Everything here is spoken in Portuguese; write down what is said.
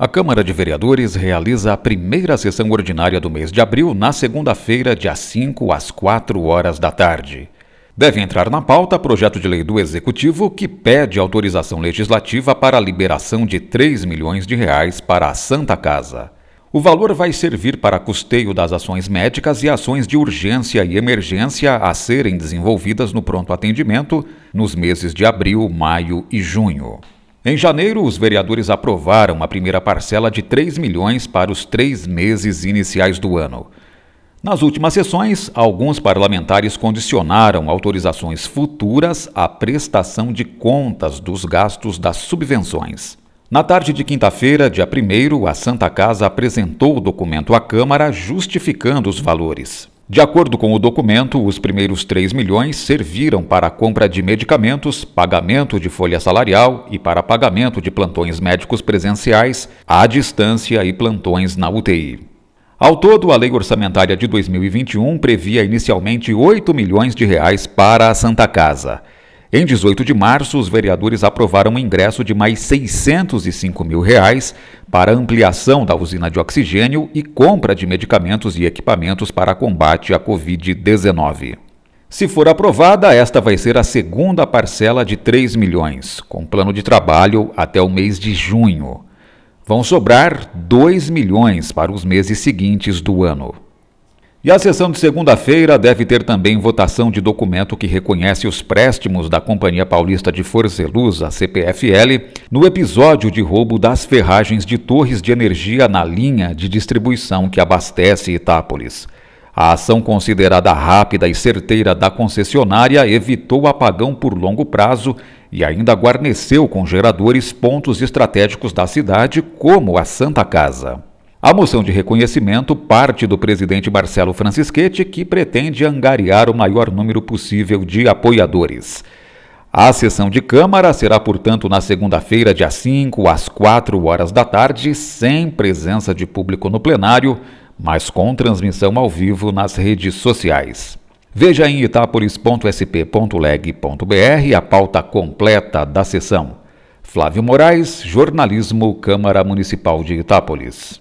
A Câmara de Vereadores realiza a primeira sessão ordinária do mês de abril na segunda-feira, dia 5, às 4 horas da tarde. Deve entrar na pauta projeto de lei do Executivo que pede autorização legislativa para a liberação de 3 milhões de reais para a Santa Casa. O valor vai servir para custeio das ações médicas e ações de urgência e emergência a serem desenvolvidas no pronto atendimento nos meses de abril, maio e junho. Em janeiro, os vereadores aprovaram a primeira parcela de 3 milhões para os três meses iniciais do ano. Nas últimas sessões, alguns parlamentares condicionaram autorizações futuras à prestação de contas dos gastos das subvenções. Na tarde de quinta-feira, dia 1, a Santa Casa apresentou o documento à Câmara justificando os valores. De acordo com o documento, os primeiros 3 milhões serviram para a compra de medicamentos, pagamento de folha salarial e para pagamento de plantões médicos presenciais, à distância e plantões na UTI. Ao todo, a lei orçamentária de 2021 previa inicialmente 8 milhões de reais para a Santa Casa. Em 18 de março, os vereadores aprovaram o ingresso de mais 605 mil reais para ampliação da usina de oxigênio e compra de medicamentos e equipamentos para combate à Covid-19. Se for aprovada, esta vai ser a segunda parcela de 3 milhões, com plano de trabalho até o mês de junho. Vão sobrar 2 milhões para os meses seguintes do ano. E a sessão de segunda-feira deve ter também votação de documento que reconhece os préstimos da Companhia Paulista de Força e Luz, a CPFL, no episódio de roubo das ferragens de torres de energia na linha de distribuição que abastece Itápolis. A ação considerada rápida e certeira da concessionária evitou apagão por longo prazo e ainda guarneceu com geradores pontos estratégicos da cidade, como a Santa Casa. A moção de reconhecimento parte do presidente Marcelo Francischetti, que pretende angariar o maior número possível de apoiadores. A sessão de Câmara será, portanto, na segunda-feira, dia 5, às 4 horas da tarde, sem presença de público no plenário, mas com transmissão ao vivo nas redes sociais. Veja em itapolis.sp.leg.br a pauta completa da sessão. Flávio Moraes, Jornalismo, Câmara Municipal de Itápolis.